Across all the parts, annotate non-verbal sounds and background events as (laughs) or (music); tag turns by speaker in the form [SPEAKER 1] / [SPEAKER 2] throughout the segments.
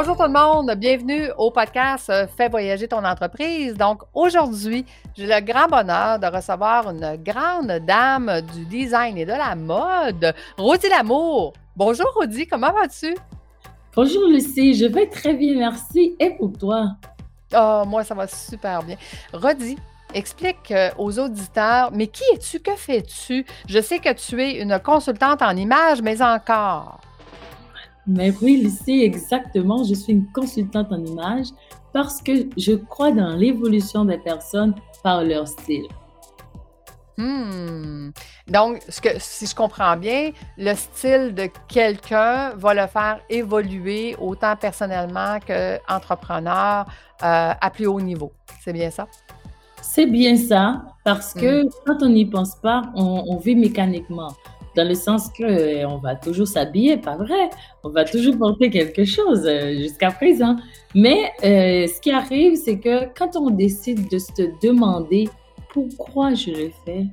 [SPEAKER 1] Bonjour tout le monde, bienvenue au podcast euh, Fais voyager ton entreprise. Donc aujourd'hui, j'ai le grand bonheur de recevoir une grande dame du design et de la mode, Rodi Lamour. Bonjour Rodi, comment vas-tu?
[SPEAKER 2] Bonjour Lucie, je vais très bien, merci. Et pour toi?
[SPEAKER 1] Oh, moi ça va super bien. Rodi, explique euh, aux auditeurs, mais qui es-tu, que fais-tu? Je sais que tu es une consultante en images, mais encore.
[SPEAKER 2] Mais oui, Lucie, exactement. Je suis une consultante en images parce que je crois dans l'évolution des personnes par leur style.
[SPEAKER 1] Hmm. Donc, ce que, si je comprends bien, le style de quelqu'un va le faire évoluer autant personnellement qu'entrepreneur euh, à plus haut niveau. C'est bien ça?
[SPEAKER 2] C'est bien ça, parce que hmm. quand on n'y pense pas, on vit mécaniquement dans le sens que euh, on va toujours s'habiller, pas vrai? On va toujours porter quelque chose euh, jusqu'à présent. Mais euh, ce qui arrive, c'est que quand on décide de se demander pourquoi je le fais,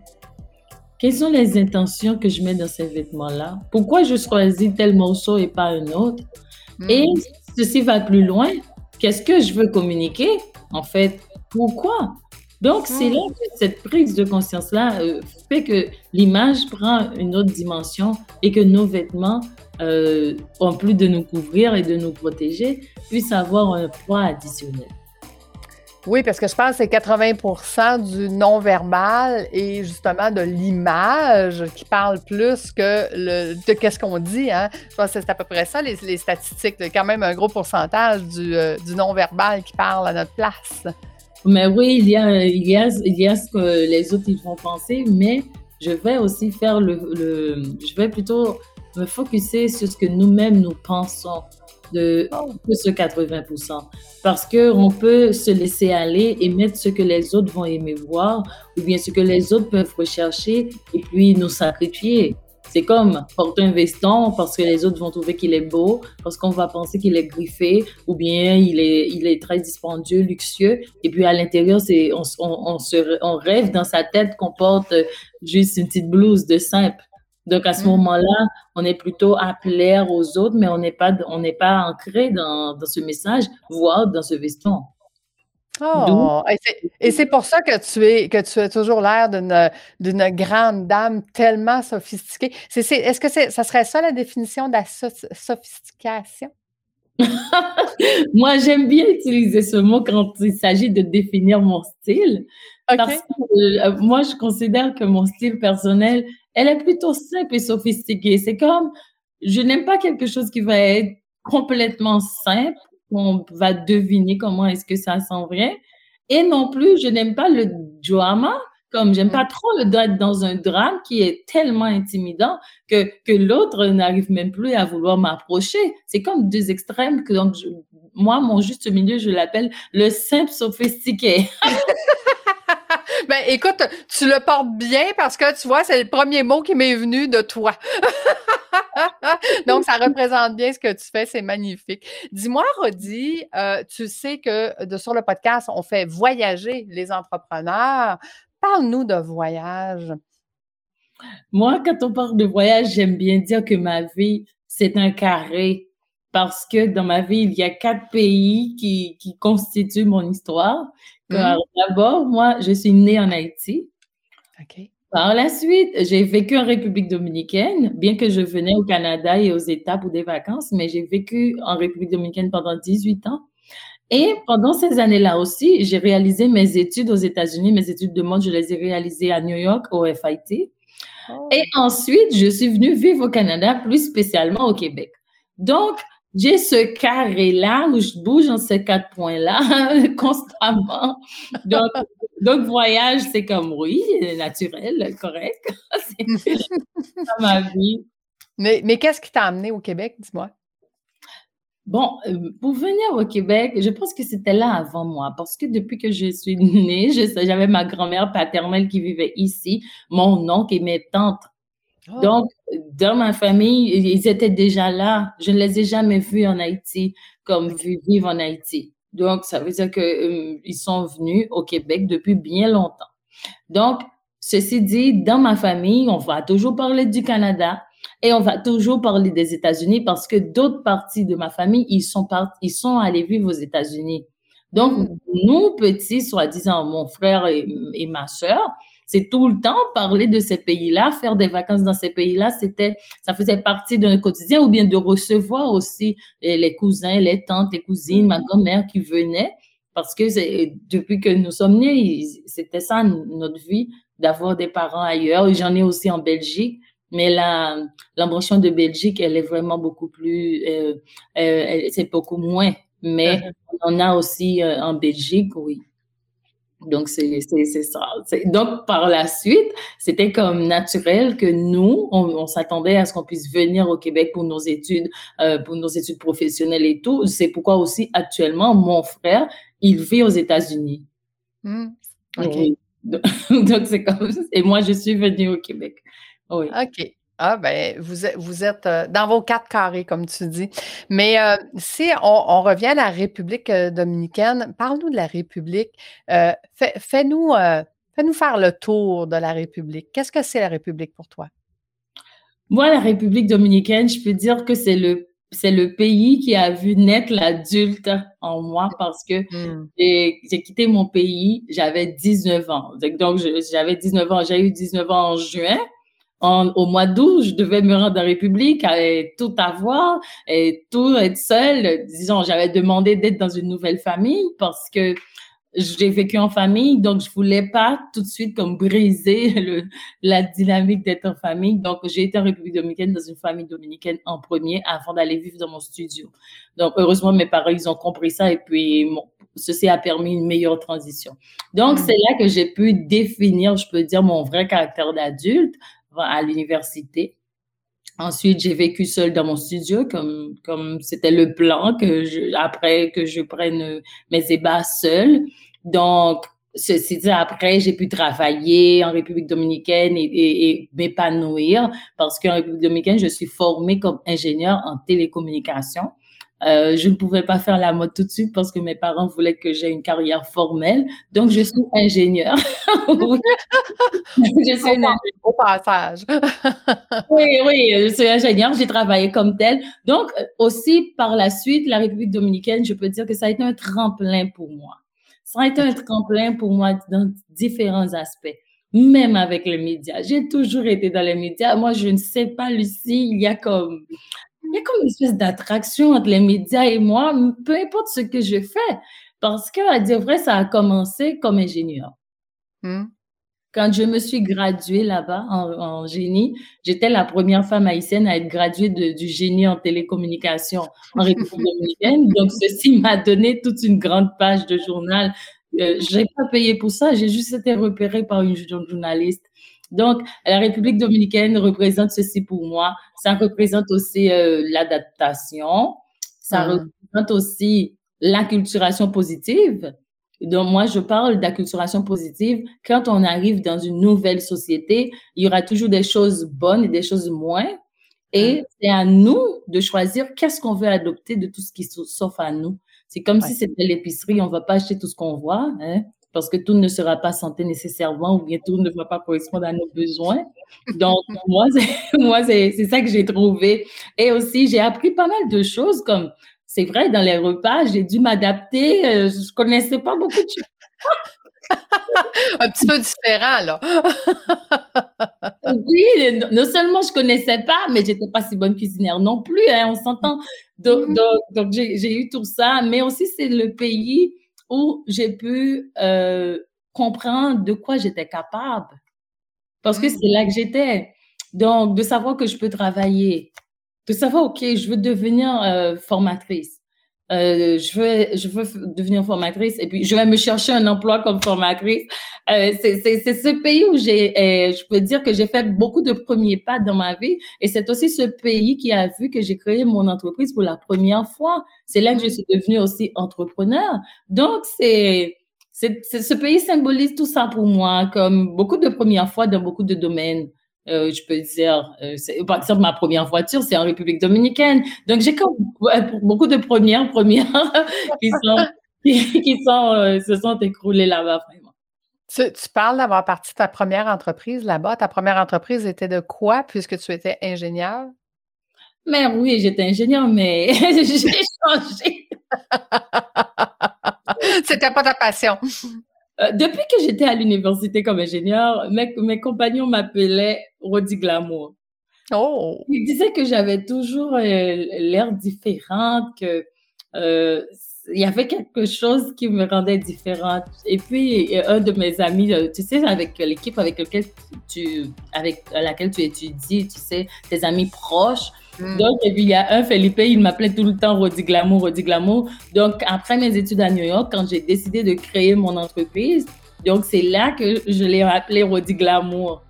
[SPEAKER 2] quelles sont les intentions que je mets dans ces vêtements-là, pourquoi je choisis tel morceau et pas un autre, hmm. et ceci va plus loin. Qu'est-ce que je veux communiquer En fait, pourquoi? Donc, c'est là que cette prise de conscience-là euh, fait que l'image prend une autre dimension et que nos vêtements, euh, en plus de nous couvrir et de nous protéger, puissent avoir un poids additionnel.
[SPEAKER 1] Oui, parce que je pense que c'est 80% du non-verbal et justement de l'image qui parle plus que le, de qu'est-ce qu'on dit. Hein? Je pense que c'est à peu près ça, les, statistiques. Il quand même un gros pourcentage du, euh, du non-verbal qui parle à notre place.
[SPEAKER 2] Mais oui, il y a, il y a, il y a ce que les autres ils vont penser, mais je vais aussi faire le, le je vais plutôt me focuser sur ce que nous-mêmes nous pensons de, de ce 80%. Parce qu'on peut se laisser aller et mettre ce que les autres vont aimer voir ou bien ce que les autres peuvent rechercher et puis nous sacrifier. C'est comme porter un veston parce que les autres vont trouver qu'il est beau, parce qu'on va penser qu'il est griffé, ou bien il est, il est très dispendieux, luxueux. Et puis à l'intérieur, c'est, on, on, se, on rêve dans sa tête qu'on porte juste une petite blouse de simple. Donc à ce mm. moment-là, on est plutôt à plaire aux autres, mais on n'est pas, on n'est pas ancré dans, dans ce message, voire dans ce veston.
[SPEAKER 1] Oh, et c'est pour ça que tu es que tu as toujours l'air d'une grande dame tellement sophistiquée. Est-ce que ça serait ça la définition de la sophistication? (laughs)
[SPEAKER 2] Moi, j'aime bien utiliser ce mot quand il s'agit de définir mon style. Parce que euh, moi, je considère que mon style personnel, elle est plutôt simple et sophistiquée. C'est comme, je n'aime pas quelque chose qui va être complètement simple on va deviner comment est-ce que ça s'en vient. Et non plus, je n'aime pas le drama, comme j'aime pas trop le être dans un drame qui est tellement intimidant que, que l'autre n'arrive même plus à vouloir m'approcher. C'est comme deux extrêmes que donc moi, mon juste milieu, je l'appelle le simple sophistiqué. (laughs) (laughs)
[SPEAKER 1] ben, écoute, tu le portes bien parce que tu vois, c'est le premier mot qui m'est venu de toi. (laughs) Donc, ça représente bien ce que tu fais, c'est magnifique. Dis-moi, Rodi, euh, tu sais que de, sur le podcast, on fait voyager les entrepreneurs. Parle-nous de voyage.
[SPEAKER 2] Moi, quand on parle de voyage, j'aime bien dire que ma vie, c'est un carré parce que dans ma vie, il y a quatre pays qui, qui constituent mon histoire. Mmh. D'abord, moi, je suis née en Haïti. Par la suite, j'ai vécu en République dominicaine, bien que je venais au Canada et aux États pour des vacances, mais j'ai vécu en République dominicaine pendant 18 ans. Et pendant ces années-là aussi, j'ai réalisé mes études aux États-Unis, mes études de mode, je les ai réalisées à New York, au FIT. Oh. Et ensuite, je suis venue vivre au Canada, plus spécialement au Québec. Donc, j'ai ce carré-là où je bouge dans ces quatre points-là (laughs) constamment. Donc, donc, voyage, c'est comme oui, naturel, correct. (laughs) c'est (laughs) ma vie.
[SPEAKER 1] Mais, mais qu'est-ce qui t'a amené au Québec, dis-moi?
[SPEAKER 2] Bon, euh, pour venir au Québec, je pense que c'était là avant moi, parce que depuis que je suis née, j'avais ma grand-mère paternelle qui vivait ici, mon oncle et mes tantes Oh. Donc, dans ma famille, ils étaient déjà là. Je ne les ai jamais vus en Haïti comme vivre en Haïti. Donc, ça veut dire qu'ils euh, sont venus au Québec depuis bien longtemps. Donc, ceci dit, dans ma famille, on va toujours parler du Canada. Et on va toujours parler des États-Unis parce que d'autres parties de ma famille, ils sont, ils sont allés vivre aux États-Unis. Donc, mm. nous, petits, soi-disant, mon frère et, et ma sœur, c'est tout le temps parler de ces pays-là, faire des vacances dans ces pays-là, c'était, ça faisait partie de notre quotidien, ou bien de recevoir aussi eh, les cousins, les tantes, les cousines, ma grand-mère qui venaient, parce que depuis que nous sommes nés, c'était ça notre vie, d'avoir des parents ailleurs. J'en ai aussi en Belgique, mais la l'embauchement de Belgique, elle est vraiment beaucoup plus, euh, euh, c'est beaucoup moins. Mais (laughs) on en a aussi euh, en Belgique, oui. Donc, c'est ça. Donc, par la suite, c'était comme naturel que nous, on, s'attendait à ce qu'on puisse venir au Québec pour nos études, euh, pour nos études professionnelles et tout. C'est pourquoi aussi, actuellement, mon frère, il vit aux États-Unis.
[SPEAKER 1] Hmm. (laughs)
[SPEAKER 2] Donc, c'est comme Et moi, je suis venue au Québec. Oui.
[SPEAKER 1] OK. Ah, ben, vous êtes, vous êtes euh, dans vos quatre carrés, comme tu dis. Mais euh, si on, revient à la République euh, dominicaine, parle-nous de la République. Fais-nous nous faire le tour de la République. Qu'est-ce que c'est la République pour toi?
[SPEAKER 2] Moi, la République dominicaine, je peux dire que c'est le c'est le pays qui a vu naître l'adulte en moi parce que hmm. j'ai quitté mon pays, j'avais 19 ans. Donc, j'avais 19 ans, j'ai eu 19 ans en juin au mois d'août, je devais me rendre en République, et tout avoir et tout être seule. Disons, j'avais demandé d'être dans une nouvelle famille parce que j'ai vécu en famille, donc je voulais pas tout de suite comme briser (laughs) le, la dynamique d'être en famille. Donc, j'ai été en République dominicaine dans une famille dominicaine en premier avant d'aller vivre dans mon studio. Donc, heureusement, mes parents, ils ont compris ça et puis ceci a permis une meilleure transition. Donc, mm. c'est là que j'ai pu définir, je peux dire, mon vrai caractère d'adulte à l'université. Ensuite, j'ai vécu seule dans mon studio, comme comme c'était le plan que je, après que je prenne mes ébats seule. Donc, ceci dit, après, j'ai pu travailler en République dominicaine et, et m'épanouir parce qu'en République dominicaine, je suis formée comme ingénieur en télécommunication. Euh, je ne pouvais pas faire la mode tout de suite parce que mes parents voulaient que j'ai une carrière formelle. Donc, je suis ingénieure. (laughs)
[SPEAKER 1] je suis au, passage. (laughs)
[SPEAKER 2] oui, oui, je suis ingénieure. J'ai travaillé comme telle. Donc, aussi, par la suite, la République dominicaine, je peux dire que ça a été un tremplin pour moi. Ça a été un tremplin pour moi dans différents aspects même avec les médias. J'ai toujours été dans les médias. Moi, je ne sais pas, Lucie, il y a comme il y a comme une espèce d'attraction entre les médias et moi, peu importe ce que je fais. Parce que, à dire vrai, ça a commencé comme ingénieur. Hmm. Quand je me suis graduée là-bas en, génie, j'étais la première femme haïtienne à être graduée du génie en télécommunication en République (laughs) dominicaine. Donc, ceci m'a donné toute une grande page de journal. Euh, je n'ai pas payé pour ça, j'ai juste été repérée par une journaliste donc, la République dominicaine représente ceci pour moi. Ça représente aussi euh, l'adaptation. Ça ah. représente aussi l'acculturation positive. Donc, moi, je parle d'acculturation positive. Quand on arrive dans une nouvelle société, il y aura toujours des choses bonnes et des choses moins. Et ah. c'est à nous de choisir qu'est-ce qu'on veut adopter de tout ce qui s'offre à nous. C'est comme si c'était l'épicerie, on va pas acheter tout ce qu'on voit. Hein? Parce que tout ne sera pas santé nécessairement ou bien tout ne va pas correspondre à nos besoins. Donc, (laughs) moi, c'est, (laughs) moi, c'est, ça que j'ai trouvé. Et aussi, j'ai appris pas mal de choses comme, c'est vrai, dans les repas, j'ai dû m'adapter. Euh, je connaissais pas beaucoup de choses. (laughs)
[SPEAKER 1] un petit peu différent, là.
[SPEAKER 2] oui, non seulement je connaissais pas, mais j'étais pas si bonne cuisinière non plus, hein, on s'entend. Donc, mm-hmm. donc, donc j'ai eu tout ça, mais aussi c'est le pays où j'ai pu euh, comprendre de quoi j'étais capable. Parce que c'est là que j'étais. Donc, de savoir que je peux travailler, de savoir, OK, je veux devenir euh, formatrice. Euh, je veux, je veux devenir formatrice et puis je vais me chercher un emploi comme formatrice. Euh, c'est ce pays où j'ai, euh, je peux dire que j'ai fait beaucoup de premiers pas dans ma vie et c'est aussi ce pays qui a vu que j'ai créé mon entreprise pour la première fois. C'est là que je suis devenue aussi entrepreneur. Donc c'est c'est ce pays symbolise tout ça pour moi comme beaucoup de premières fois dans beaucoup de domaines. Euh, je peux dire, euh, par exemple, ma première voiture, c'est en République dominicaine. Donc, j'ai comme beaucoup de premières, premières (laughs) qui sont, qui, sont, euh, se sont écroulées là-bas, vraiment.
[SPEAKER 1] Tu, parles d'avoir parti ta première entreprise là-bas. Ta première entreprise était de quoi puisque tu étais ingénieur?
[SPEAKER 2] Mais oui, j'étais ingénieur, mais (laughs) j'ai changé. (laughs)
[SPEAKER 1] C'était pas ta passion.
[SPEAKER 2] Euh, depuis que j'étais à l'université comme ingénieur, mes, mes compagnons m'appelaient Rodi Glamour.
[SPEAKER 1] Oh!
[SPEAKER 2] Ils disaient que j'avais toujours euh, l'air différente, que euh, il y avait quelque chose qui me rendait différente. Et puis, un de mes amis, tu sais, avec l'équipe avec laquelle tu, avec laquelle tu étudies, tu sais, tes amis proches. Hmm. Donc, il y a un Felipe, il m'appelait tout le temps Rodi Glamour, Rodi Glamour. Donc, après mes études à New York, quand j'ai décidé de créer mon entreprise, donc c'est là que je l'ai appelé Rodi Glamour.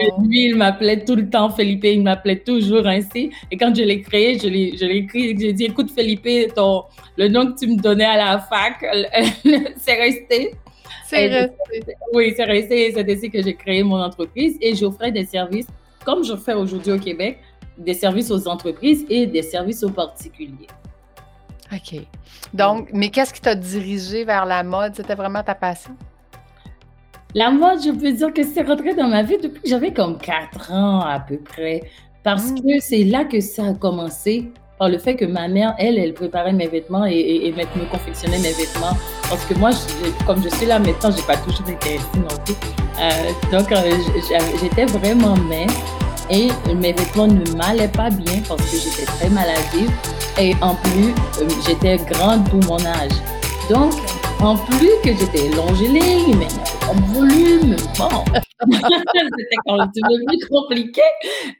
[SPEAKER 2] Et lui, il m'appelait tout le temps Felipe, il m'appelait toujours ainsi. Et quand je l'ai créé, je l'ai, je l'ai écrit, j'ai dit, écoute Felipe, ton, le nom que tu me donnais à la fac, (laughs) c'est resté.
[SPEAKER 1] C'est resté.
[SPEAKER 2] Oui, c'est resté. C'est ainsi que j'ai créé mon entreprise et j'offrais des services, comme je fais aujourd'hui au Québec, des services aux entreprises et des services aux particuliers.
[SPEAKER 1] OK. Donc, mais qu'est-ce qui t'a dirigé vers la mode? C'était vraiment ta passion?
[SPEAKER 2] La mode, je peux dire que c'est rentré dans ma vie depuis que j'avais comme 4 ans à peu près. Parce mm. que c'est là que ça a commencé, par le fait que ma mère, elle, elle préparait mes vêtements et, et, me confectionnait mes vêtements. Parce que moi, comme je suis là maintenant, j'ai pas toujours été non plus. Euh, donc, euh, j'étais vraiment mince et mes vêtements ne m'allaient pas bien parce que j'étais très maladive. Et en plus, euh, j'étais grande pour mon âge. Donc, en plus que j'étais longéligne, mais en volume, bon, (laughs) c'était quand même plus compliqué.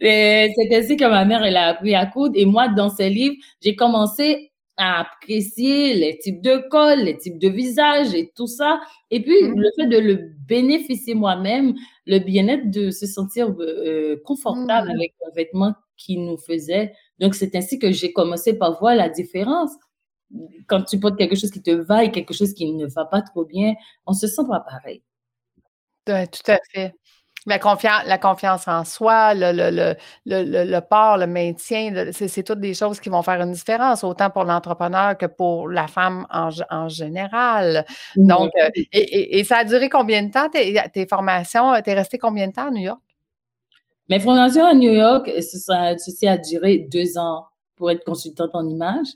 [SPEAKER 2] C'est ainsi que ma mère, elle a appris à coudre. Et moi, dans ses livres, j'ai commencé à apprécier les types de cols, les types de visages et tout ça. Et puis, mm. le fait de le bénéficier moi-même, le bien-être de se sentir euh, confortable mm. avec un vêtement qui nous faisait. Donc, c'est ainsi que j'ai commencé par voir la différence quand tu portes quelque chose qui te va et quelque chose qui ne va pas trop bien, on se sent pas pareil.
[SPEAKER 1] tout à fait. La confiance, la confiance en soi, le, le, le, le, port, le maintien, c'est toutes des choses qui vont faire une différence, autant pour l'entrepreneur que pour la femme en, en général. Donc, euh, et, et, ça a duré combien de temps, tes, tes formations? es resté combien de temps à New York?
[SPEAKER 2] Mes formations à New York, ceci a duré deux ans pour être consultante en image.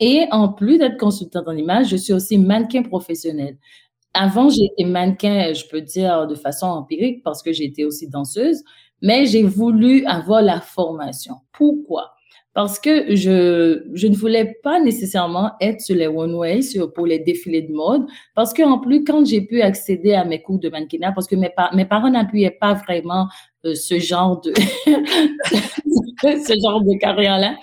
[SPEAKER 2] Et en plus d'être consultante en image, je suis aussi mannequin professionnel. Avant, j'étais mannequin, je peux dire de façon empirique parce que j'étais aussi danseuse, mais j'ai voulu avoir la formation. Pourquoi? Parce que je, je ne voulais pas nécessairement être sur les one-way pour les défilés de mode. Parce qu'en plus, quand j'ai pu accéder à mes cours de mannequinat, parce que mes, mes parents n'appuyaient pas vraiment euh, ce genre de, (laughs) ce genre de carrière-là,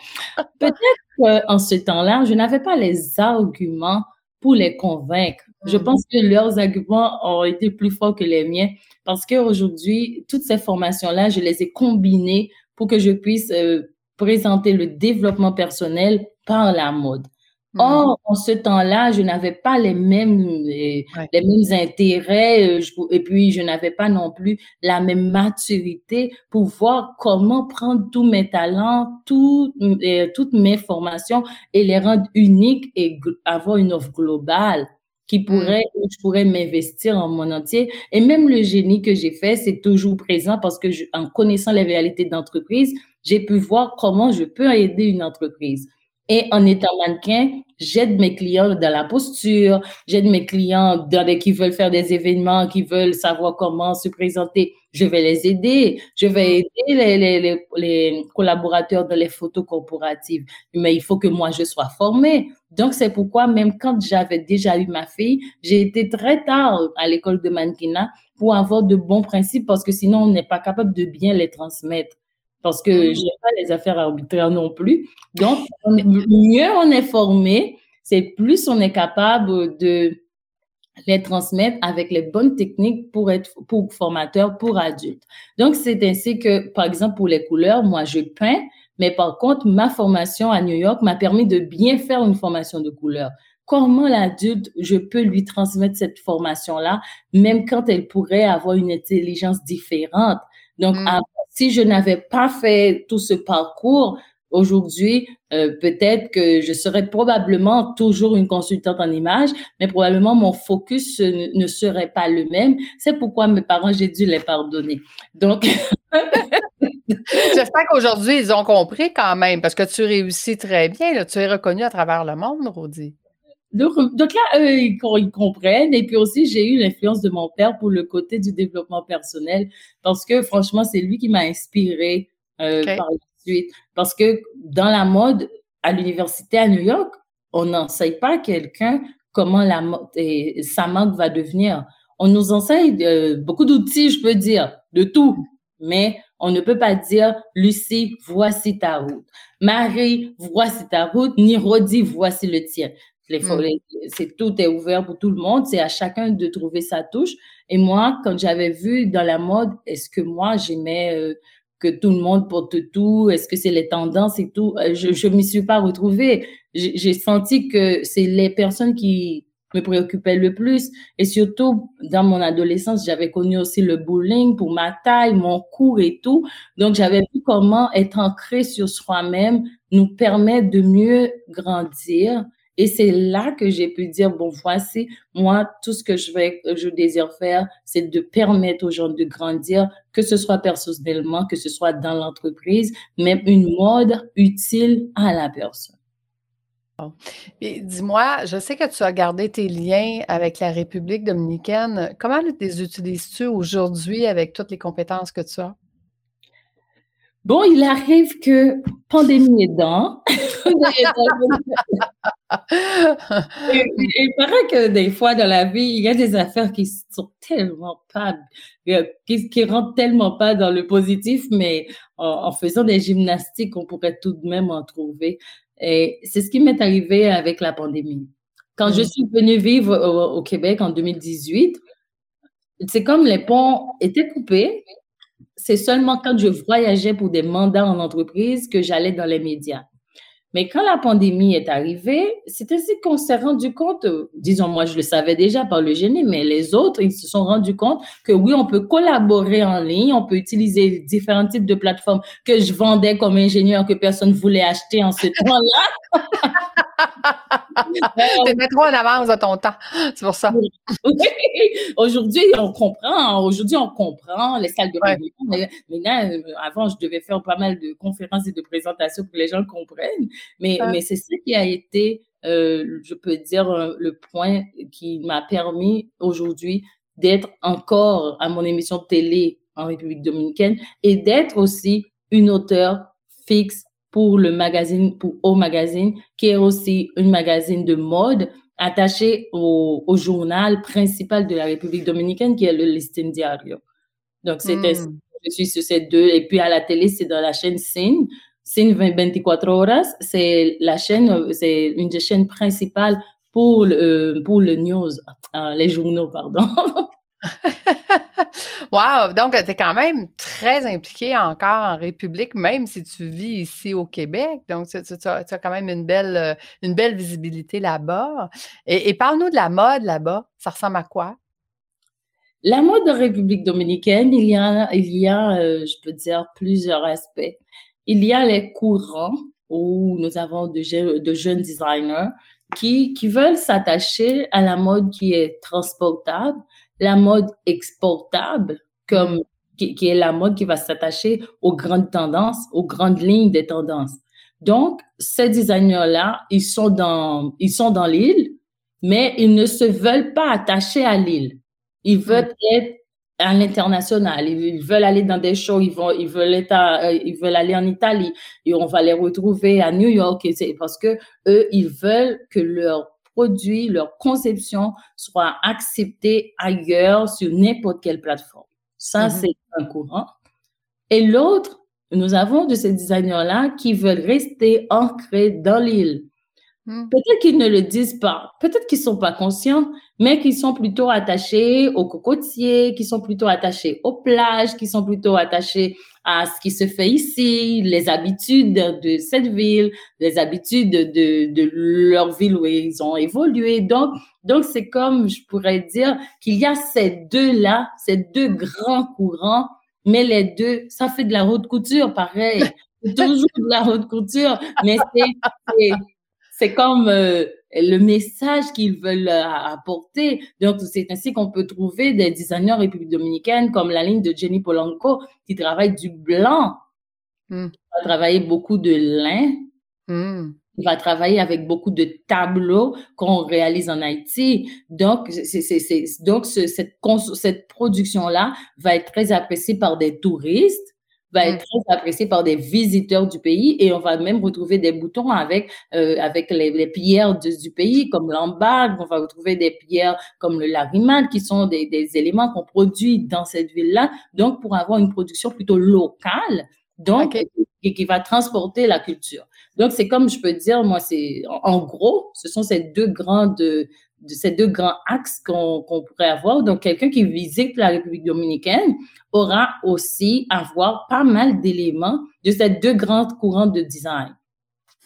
[SPEAKER 2] peut-être en ce temps-là, je n'avais pas les arguments pour les convaincre. Je mm. pense que leurs arguments ont été plus forts que les miens parce qu'aujourd'hui, toutes ces formations-là, je les ai combinées pour que je puisse euh, présenter le développement personnel par la mode. Mm. Or, en ce temps-là, je n'avais pas les mêmes, les mêmes intérêts euh, et puis je n'avais pas non plus la même maturité pour voir comment prendre tous mes talents, tout, euh, toutes mes formations et les rendre uniques et avoir une offre globale qui mm. pourrait, où je pourrais m'investir en mon entier. Et même le génie que j'ai fait, c'est toujours présent parce que en connaissant les réalités d'entreprise, j'ai pu voir comment je peux aider une entreprise. Et en étant mannequin, j'aide mes clients dans la posture, j'aide mes clients dans les, qui veulent faire des événements, qui veulent savoir comment se présenter. Je vais les aider. Je vais aider les, les, les, collaborateurs dans les photos corporatives. Mais il faut que moi, je sois formée. Donc, c'est pourquoi même quand j'avais déjà eu ma fille, j'ai été très tard à l'école de mannequinat pour avoir de bons principes parce que sinon, on n'est pas capable de bien les transmettre parce que je n'ai pas les affaires arbitraires non plus. Donc, mieux on est formé, c'est plus on est capable de les transmettre avec les bonnes techniques pour être pour formateur pour adultes. Donc, c'est ainsi que, par exemple, pour les couleurs, moi, je peins, mais par contre, ma formation à New York m'a permis de bien faire une formation de couleurs. Comment l'adulte, je peux lui transmettre cette formation-là, même quand elle pourrait avoir une intelligence différente? Donc, mm si je n'avais pas fait tout ce parcours, Aujourd'hui, euh, peut-être que je serais probablement toujours une consultante en image, mais probablement mon focus ne, serait pas le même. C'est pourquoi mes parents, j'ai dû les pardonner. Donc, (laughs)
[SPEAKER 1] J'espère qu'aujourd'hui, ils ont compris quand même, parce que tu réussis très bien. Là, tu es reconnu à travers le monde, Rodi.
[SPEAKER 2] Donc, là, eux, ils, comprennent. Et puis aussi, j'ai eu l'influence de mon père pour le côté du développement personnel, parce que franchement, c'est lui qui m'a inspiré euh, par la suite. Parce que dans la mode, à l'université à New York, on n'enseigne pas à quelqu'un comment la mode et sa mode va devenir. On nous enseigne euh, beaucoup d'outils, je peux dire, de tout. Mais on ne peut pas dire, Lucie, voici ta route. Marie, voici ta route. Ni Rodi, voici le tien. Mm. Les, c'est tout est ouvert pour tout le monde. C'est à chacun de trouver sa touche. Et moi, quand j'avais vu dans la mode, est-ce que moi j'aimais euh, que tout le monde porte tout Est-ce que c'est les tendances et tout? Euh, Je ne m'y suis pas retrouvée. J'ai senti que c'est les personnes qui me préoccupait le plus. Et surtout, dans mon adolescence, j'avais connu aussi le bullying pour ma taille, mon cou et tout. Donc, j'avais vu comment être ancré sur soi-même nous permet de mieux grandir. Et c'est là que j'ai pu dire, bon, voici, moi, tout ce que je vais, je désire faire, c'est de permettre aux gens de grandir, que ce soit personnellement, que ce soit dans l'entreprise, même une mode utile à la personne.
[SPEAKER 1] Dis-moi, je sais que tu as gardé tes liens avec la République dominicaine. Comment les utilises-tu aujourd'hui avec toutes les compétences que tu as?
[SPEAKER 2] Bon, il arrive que pandémie aidant. (laughs) il paraît que des fois dans la vie, il y a des affaires qui sont tellement pas, euh, qui, qui rentrent tellement pas dans le positif, mais en, faisant des gymnastiques, on pourrait tout de même en trouver. Et c'est ce qui m'est arrivé avec la pandémie. Quand je mm. suis venue vivre au, Québec en 2018, c'est comme les ponts étaient coupés. C'est seulement quand je voyageais pour des mandats en entreprise que j'allais dans les médias. Mais quand la pandémie est arrivée, c'est ainsi qu'on s'est rendu compte, disons moi je le savais déjà par le génie, mais les autres, ils se sont rendus compte que oui, on peut collaborer en ligne, on peut utiliser différents types de plateformes que je vendais comme ingénieur que personne voulait acheter en ce temps-là. (laughs)
[SPEAKER 1] Tu étais trop en avance de ton temps. C'est pour ça.
[SPEAKER 2] Aujourd'hui, on comprend. Aujourd'hui, on comprend les salles de réunion. Mais Maintenant, euh, avant, je devais faire pas mal de conférences et de présentations pour que les gens comprennent. Mais, mais c'est ça qui a été, euh, je peux dire, euh, le point qui m'a permis aujourd'hui d'être encore à mon émission de télé en République dominicaine et d'être aussi une auteure fixe pour le magazine, pour O Magazine, qui est aussi une magazine de mode attaché au, au, journal principal de la République dominicaine, qui est le Listing Diario. Donc, c'était, hmm. je suis sur ces deux. Et puis, à la télé, c'est dans la chaîne Sin. Sin 24 horas, c'est la chaîne, c'est une des chaînes principales pour le, pour le news, euh, les journaux, pardon. (laughs) (laughs)
[SPEAKER 1] wow! Donc, tu es quand même très impliqué encore en République, même si tu vis ici au Québec. Donc, tu, as, quand même une belle, euh, visibilité là-bas. Et, parle-nous de la mode là-bas. Ça ressemble à quoi?
[SPEAKER 2] La mode en République dominicaine, il y a, euh, je peux dire, plusieurs aspects. Il y a les courants où nous avons de, jeunes designers qui veulent s'attacher à la mode qui est transportable, la mode exportable, comme qui, est la mode qui va s'attacher aux grandes tendances, aux grandes lignes des tendances. Donc, ces designers-là, ils sont dans, ils sont dans l'île, mais ils ne se veulent pas attacher à l'île. Ils veulent être à l'international. Ils, veulent aller dans des shows, ils vont, ils veulent être, euh, ils veulent aller en Italie et on va les retrouver à New York. Et parce que eux, ils veulent que leur leur conception soit acceptée ailleurs sur n'importe quelle plateforme. Ça, mm-hmm. c'est un courant. Et l'autre, nous avons de ces designers-là qui veulent rester ancrés dans l'île. Mm. Peut-être qu'ils ne le disent pas, peut-être qu'ils sont pas conscients, mais qu'ils sont plutôt attachés aux cocotiers, qui sont plutôt attachés aux plages, qui sont plutôt attachés à ce qui se fait ici, les habitudes de cette ville, les habitudes de, de leur ville où ils ont évolué. Donc, donc c'est comme, je pourrais dire, qu'il y a ces deux-là, ces deux grands courants, mais les deux, ça fait de la haute couture, pareil. (laughs) Toujours de la haute couture, mais c'est comme euh, le message qu'ils veulent euh, apporter. Donc, c'est ainsi qu'on peut trouver des designers en République dominicaine comme la ligne de Jenny Polanco qui travaille du blanc. Mm. va travailler beaucoup de lin. Mm. Il va travailler avec beaucoup de tableaux qu'on réalise en Haïti. Donc, c'est, donc cette, cette production-là va être très appréciée par des touristes va être mm. très apprécié par des visiteurs du pays et on va même retrouver des boutons avec euh, avec les, pierres du pays comme l'ambac, on va retrouver des pierres comme le larimal qui sont des, des éléments qu'on produit dans cette ville-là. Donc pour avoir une production plutôt locale, donc et qui va transporter la culture. Donc c'est comme je peux dire moi c'est en, gros, ce sont ces deux grandes de ces deux grands axes qu'on pourrait avoir. Donc, quelqu'un qui visite la République dominicaine aura aussi à voir pas mal d'éléments de ces deux grands courants de design.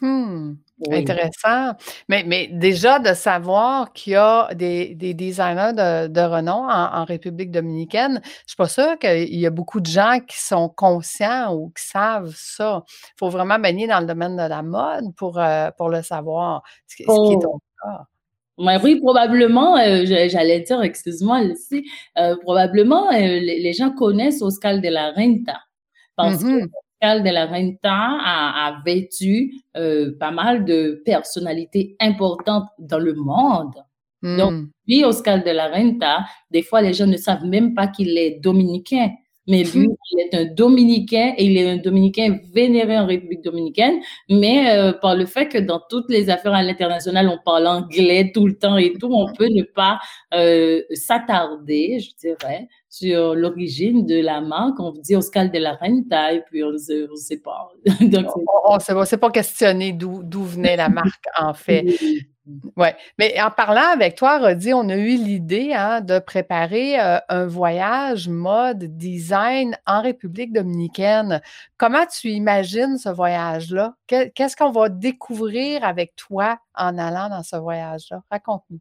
[SPEAKER 1] Hmm. Intéressant. Mais, mais déjà de savoir qu'il y a des, des designers de, de renom en, République dominicaine, je ne suis pas sûre qu'il y a beaucoup de gens qui sont conscients ou qui savent ça. Il faut vraiment baigner dans le domaine de la mode pour, euh, pour le savoir, ce, qui est ton cas
[SPEAKER 2] oui, probablement, euh, j'allais dire, excuse-moi, euh, probablement, euh, les, gens connaissent Oscar de la Renta parce que mm-hmm. Oscar de la Renta a, a vêtu pas mal de personnalités importantes dans le monde. Donc, mm. lui, Oscar de la Renta, des fois, les gens ne savent même pas qu'il est dominicain. Mais lui, il est un Dominicain et il est un Dominicain vénéré en République dominicaine. Mais euh, par le fait que dans toutes les affaires à l'international, on parle anglais tout le temps et tout, on peut ne pas euh, s'attarder, je dirais, sur l'origine de la marque. On dit Oscar de la Renta et puis on ne sait, pas. (laughs)
[SPEAKER 1] Donc, on ne sait pas questionner d'où venait la marque, en fait. Oui, mais en parlant avec toi, Rodi, on a eu l'idée hein, de préparer euh, un voyage mode design en République dominicaine. Comment tu imagines ce voyage-là? Qu'est-ce qu'on va découvrir avec toi en allant dans ce voyage-là? Raconte-nous.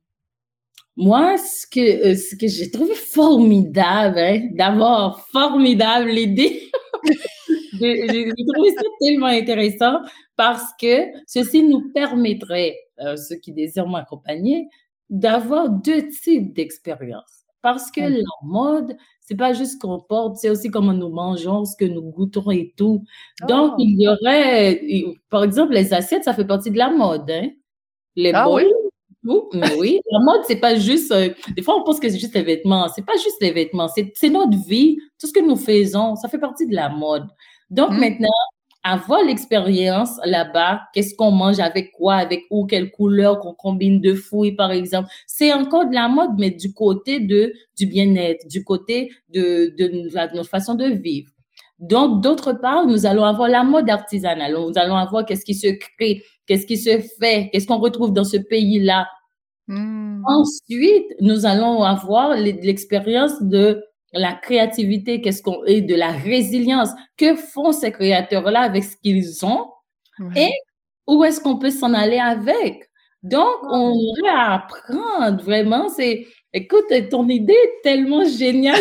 [SPEAKER 2] Moi, ce que, euh, ce que j'ai trouvé formidable, hein, d'abord formidable l'idée. (laughs) j'ai trouvé ça tellement intéressant parce que ceci nous permettrait euh, ceux qui désirent m'accompagner, d'avoir deux types d'expériences. Parce que la mode, c'est pas juste qu'on porte, c'est aussi comment nous mangeons, ce que nous goûtons et tout. Donc, oh. il y aurait, par exemple, les assiettes, ça fait partie de la mode. Hein? Les ah, oui? mais oui, la mode, c'est pas juste. Euh, des fois, on pense que c'est juste les vêtements. C'est pas juste les vêtements, c'est notre vie. Tout ce que nous faisons, ça fait partie de la mode. Donc, mmh. maintenant, avoir l'expérience là-bas, qu'est-ce qu'on mange avec quoi, avec où, quelle couleur qu'on combine de fouilles, par exemple. C'est encore de la mode, mais du côté de, du bien-être, du côté de, de, notre façon de vivre. Donc, d'autre part, nous allons avoir la mode artisanale. Nous allons avoir qu'est-ce qui se crée, qu'est-ce qui se fait, qu'est-ce qu'on retrouve dans ce pays-là. Hmm. Ensuite, nous allons avoir l'expérience de la créativité, qu'est-ce qu'on et de la résilience. Que font ces créateurs-là avec ce qu'ils ont? Et où est-ce qu'on peut s'en aller avec? Donc, on à apprendre vraiment. C'est, écoute, ton idée est tellement géniale.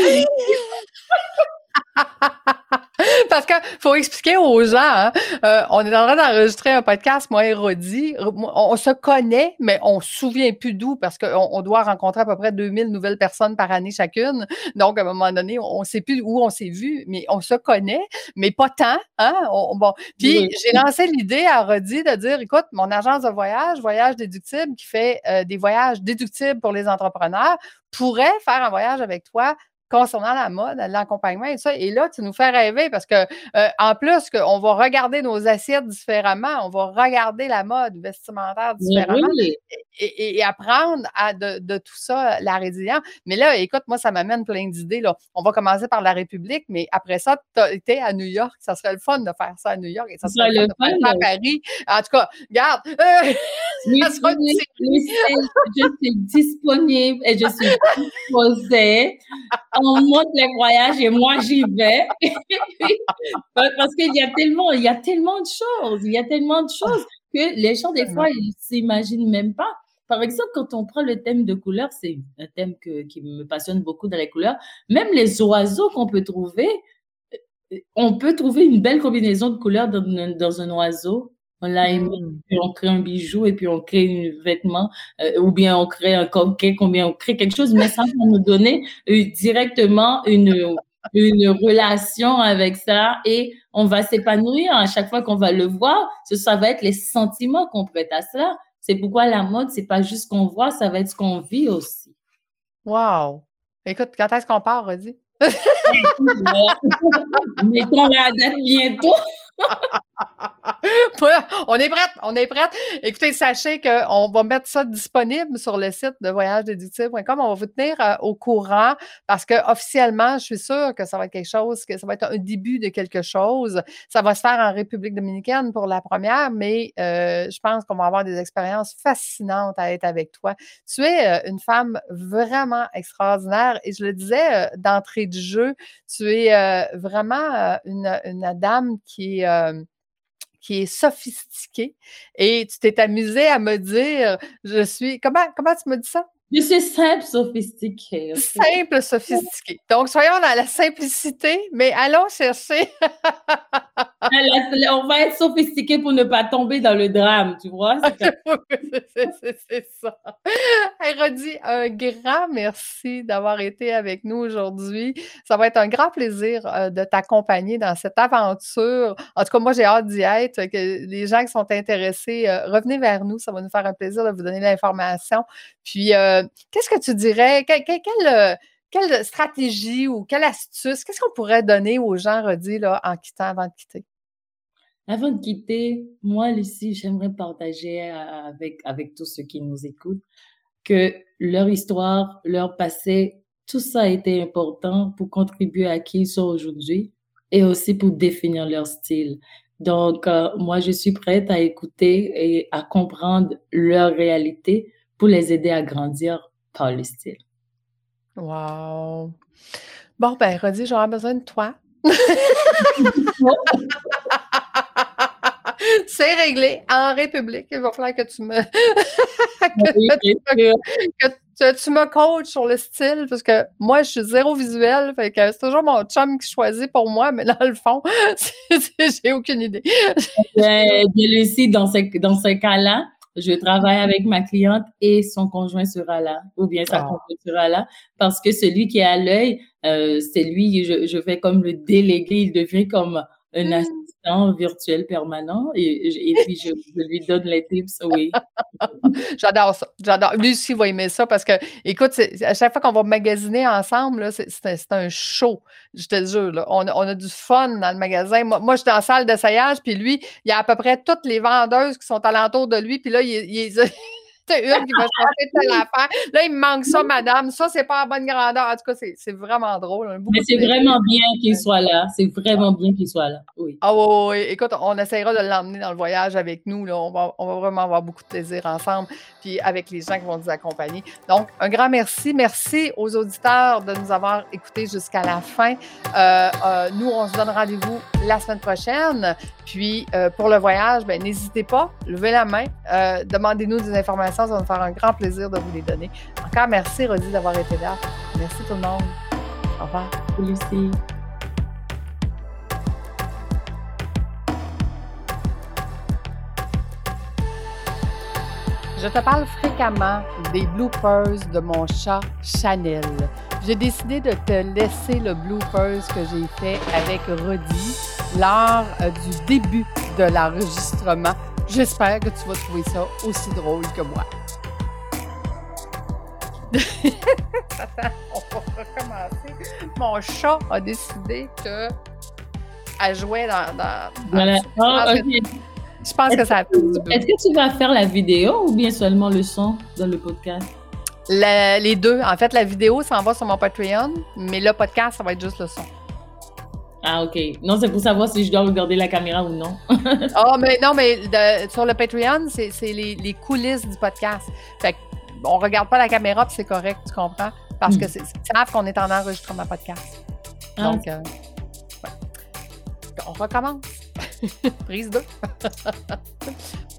[SPEAKER 2] (laughs) (laughs)
[SPEAKER 1] Parce qu'il faut expliquer aux gens, hein, euh, on est en train d'enregistrer un podcast, moi et Rodi. On, se connaît, mais on se souvient plus d'où parce qu'on on doit rencontrer à peu près 2000 nouvelles personnes par année chacune. Donc, à un moment donné, on ne sait plus où on s'est vu, mais on se connaît, mais pas tant. Hein? bon. Puis, j'ai lancé l'idée à Rodi de dire, écoute, mon agence de voyage, Voyage déductible, qui fait euh, des voyages déductibles pour les entrepreneurs, pourrait faire un voyage avec toi concernant la mode, l'accompagnement et ça. Et là, tu nous fais rêver parce que euh, en plus qu'on va regarder nos assiettes différemment, on va regarder la mode vestimentaire différemment et, apprendre à de, tout ça la résilience. Mais là, écoute, moi, ça m'amène plein d'idées. On va commencer par la République, mais après ça, tu as été à New York. Ça serait le fun de faire ça à New York et ça serait le fun de faire ça à Paris. En tout cas, regarde. (laughs) Euh,
[SPEAKER 2] je suis disponible et je suis disposée (laughs) on monte les voyages et moi j'y vais. (laughs) Parce qu'il y a tellement, il y a tellement de choses, il y a tellement de choses que les gens, des fois, ils s'imaginent même pas. Par exemple, quand on prend le thème de couleurs, c'est un thème qui me passionne beaucoup dans les couleurs. Même les oiseaux qu'on peut trouver, on peut trouver une belle combinaison de couleurs dans un oiseau. On l'a aimé, mm. puis on crée un bijou, et puis on crée un vêtement, euh, ou bien on crée un coquet, ou bien on crée quelque chose, mais ça va nous donner euh, directement une, une relation avec ça et on va s'épanouir à chaque fois qu'on va le voir. Ce, ça va être les sentiments qu'on prête à cela. C'est pourquoi la mode, c'est pas juste ce qu'on voit, ça va être ce qu'on vit aussi.
[SPEAKER 1] Wow! Écoute, quand est-ce qu'on part, Rodi? (laughs)
[SPEAKER 2] Mettons la date bientôt. (laughs) (laughs)
[SPEAKER 1] on est prête, on est prête. Écoutez, sachez qu'on va mettre ça disponible sur le site de voyagedeductible.com. On va vous tenir euh, au courant parce que officiellement, je suis sûre que ça va être quelque chose, que ça va être un début de quelque chose. Ça va se faire en République dominicaine pour la première, mais euh, je pense qu'on va avoir des expériences fascinantes à être avec toi. Tu es euh, une femme vraiment extraordinaire et je le disais d'entrée de jeu, tu es vraiment une, une dame qui est qui est sophistiqué. Et tu t'es amusé à me dire, je suis, comment, comment tu me dis ça?
[SPEAKER 2] Je suis simple, sophistiqué.
[SPEAKER 1] Simple, sophistiqué. Donc, soyons dans la simplicité, mais allons chercher. (laughs)
[SPEAKER 2] on va être sophistiqué pour ne pas tomber dans le drame, tu vois?
[SPEAKER 1] C'est (laughs) ça. Hey, Rodi, un grand merci d'avoir été avec nous aujourd'hui. Ça va être un grand plaisir euh, de t'accompagner dans cette aventure. En tout cas, moi, j'ai hâte d'y être. Que les gens qui sont intéressés, euh, revenez vers nous. Ça va nous faire un plaisir de vous donner l'information. Puis, euh, qu'est-ce que tu dirais? Quelle, stratégie ou quelle astuce, qu'est-ce qu'on pourrait donner aux gens, là, en quittant, avant de quitter?
[SPEAKER 2] Avant de quitter, moi, Lucie, j'aimerais partager avec, avec tous ceux qui nous écoutent que leur histoire, leur passé, tout ça a été important pour contribuer à qui ils sont aujourd'hui et aussi pour définir leur style. Donc, euh, moi, je suis prête à écouter et à comprendre leur réalité pour les aider à grandir par le style.
[SPEAKER 1] Wow! Bon, ben, Rodi, j'aurai besoin de toi. (laughs) C'est réglé en République. Il va falloir que tu me. (laughs) que, tu, me coaches sur le style, parce que moi, je suis zéro visuel. Fait que c'est toujours mon chum qui choisit pour moi, mais dans le fond, (laughs) j'ai aucune idée.
[SPEAKER 2] bien, Lucie, dans ce, dans ce cas-là, je travaille avec ma cliente et son conjoint sera là, ou bien sa ah. conjointe sera là, parce que celui qui est à l'œil, euh, c'est lui, je, je fais comme le délégué, il devient comme un mmh. Virtuel permanent et, puis je, lui donne les tips, oui. (laughs)
[SPEAKER 1] J'adore ça. J'adore. Lui aussi va aimer ça parce que, écoute, à chaque fois qu'on va magasiner ensemble, c'est un show. Je te jure. On, on, a du fun dans le magasin. Moi, moi je suis en salle d'essayage, puis lui, il y a à peu près toutes les vendeuses qui sont alentour de lui, puis là, il, il, une qui va chercher telle affaire. Là, il me manque ça, madame. Ça, c'est pas en bonne grandeur. En tout cas, c'est vraiment drôle.
[SPEAKER 2] Mais c'est vraiment bien qu'il soit là. C'est vraiment bien qu'il soit là. Oui. Ah oui,
[SPEAKER 1] oui. Écoute, on essaiera de l'emmener dans le voyage avec nous. Là. On, va, on va vraiment avoir beaucoup de plaisir ensemble. Puis avec les gens qui vont nous accompagner. Donc, un grand merci. Merci aux auditeurs de nous avoir écoutés jusqu'à la fin. Euh, euh, nous, on se donne rendez-vous la semaine prochaine. Puis, euh, pour le voyage, ben, n'hésitez pas, levez la main, demandez-nous des informations ça va me faire un grand plaisir de vous les donner. Encore merci, Rodi, d'avoir été là. Merci tout le monde. Au revoir.
[SPEAKER 2] Lucie.
[SPEAKER 1] Je te parle fréquemment des bloopers de mon chat Chanel. J'ai décidé de te laisser le bloopers que j'ai fait avec Rodi lors euh, du début de l'enregistrement J'espère que tu vas trouver ça aussi drôle que moi. Attends, (laughs) on va recommencer. Mon chat a décidé que elle jouait dans. dans,
[SPEAKER 2] voilà. Ah,
[SPEAKER 1] je pense que ça a fait
[SPEAKER 2] du Est-ce que tu vas faire la vidéo ou bien seulement le son dans le podcast?
[SPEAKER 1] les deux. En fait, la vidéo s'en va sur mon Patreon, mais le podcast, ça va être juste le son.
[SPEAKER 2] Ah, OK. Non, c'est pour savoir si je dois regarder la caméra ou non. (laughs)
[SPEAKER 1] Ah, mais non, mais sur le Patreon, c'est les, coulisses du podcast. Fait on regarde pas la caméra, puis c'est correct, tu comprends? Parce que hmm. c'est savent qu'on est en enregistrement podcast. Ah. Donc, euh, on recommence. (laughs) Prise 2. (laughs)